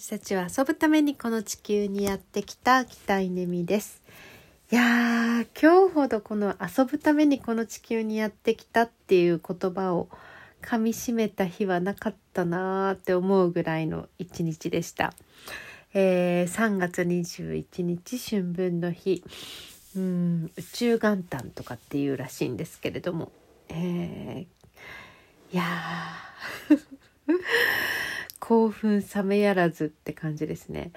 私たちは遊ぶためにこの地球にやってきた北稲美です。いやー、今日ほどこの遊ぶためにこの地球にやってきたっていう言葉を噛み締めた日はなかったなーって思うぐらいの一日でした。えー、3月21日春分の日。うん、宇宙元旦とかっていうらしいんですけれども。えー、いやー。興奮冷めやらずって感じですね。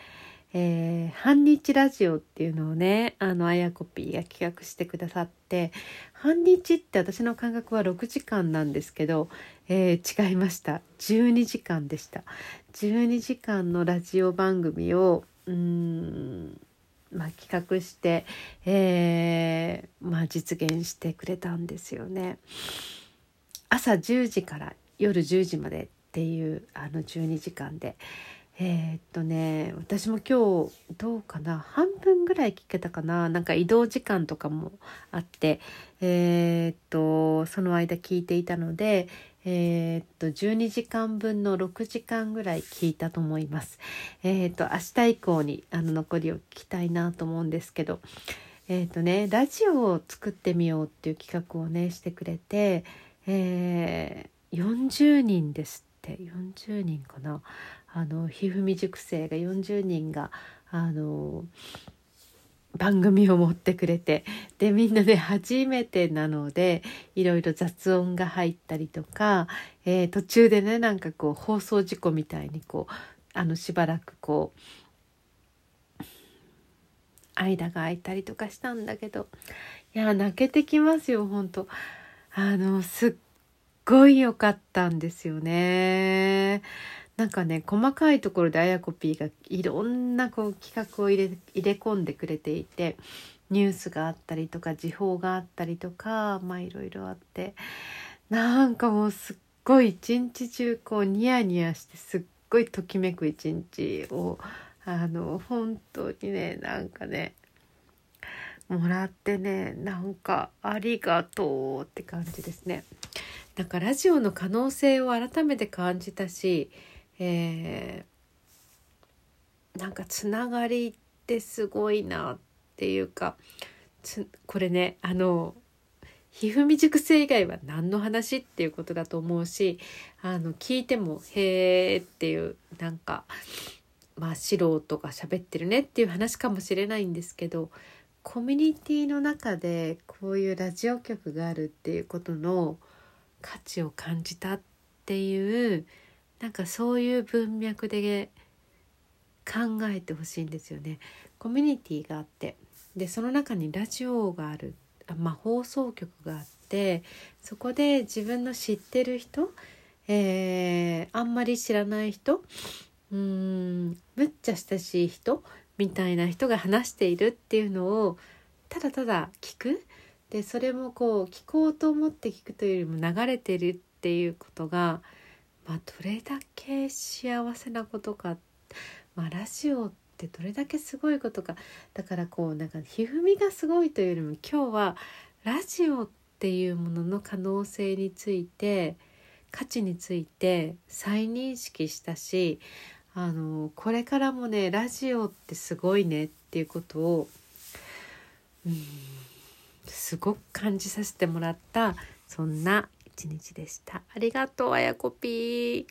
えー、半日ラジオっていうのをねあのあやこぴーが企画してくださって半日って私の感覚は6時間なんですけど、えー、違いました12時間でした12時間のラジオ番組をうんまあ、企画して、えーまあ、実現してくれたんですよね。朝10時から夜10時までっていうあの12時間で。えー、っとね私も今日どうかな半分ぐらい聞けたかななんか移動時間とかもあって。えー、っとその間聞いていたのでえー、っと12時間分の6時間ぐらい聞いたと思います。えー、っと明日以降にあの残りを聞きたいなと思うんですけど。えー、っとねラジオを作ってみようっていう企画をねしてくれて、えー、40人ですって40人かな。あのひふみ塾生が40人があの番組を持ってくれてでみんなで初めてなのでいろいろ雑音が入ったりとか、えー、途中でねなんかこう放送事故みたいにこうあのしばらくこう間が空いたりとかしたんだけどいや泣けてきますよ本当。あのすっごい良かったんですよね。なんかね細かいところであやこぴーがいろんなこう企画を入れ入れ込んでくれていてニュースがあったりとか時報があったりとかまあいろいろあってなんかもうすっごい一日中こうニヤニヤしてすっごいときめく一日をあの本当にねなんかねもらってねなんかありがとうって感じですね。なんかラジオの可能性を改めて感じたし、えー、なんかつながりってすごいなっていうかこれねあのひふみ塾生以外は何の話っていうことだと思うしあの聞いても「へーっていうなんかまあ素人が喋ってるねっていう話かもしれないんですけどコミュニティの中でこういうラジオ局があるっていうことの価値を感じたっていうなんかそういう文脈で考えてほしいんですよね。コミュニティがあって。でその中にラジオがある。あ、まあ、放送局があって。そこで自分の知ってる人、えー、あんまり知らない人うーんむっちゃ親しい人みたいな人が話しているっていうのをただただ聞く。でそれもこう聞こうと思って聞くというよりも流れてるっていうことが、まあ、どれだけ幸せなことか、まあ、ラジオってどれだけすごいことか。だからこうなんかひふみがすごいというよりも今日はラジオっていうものの可能性について価値について再認識したしあのこれからもねラジオってすごいねっていうことをうんすごく感じさせてもらったそんな一日でした。ありがとうあやこぴー。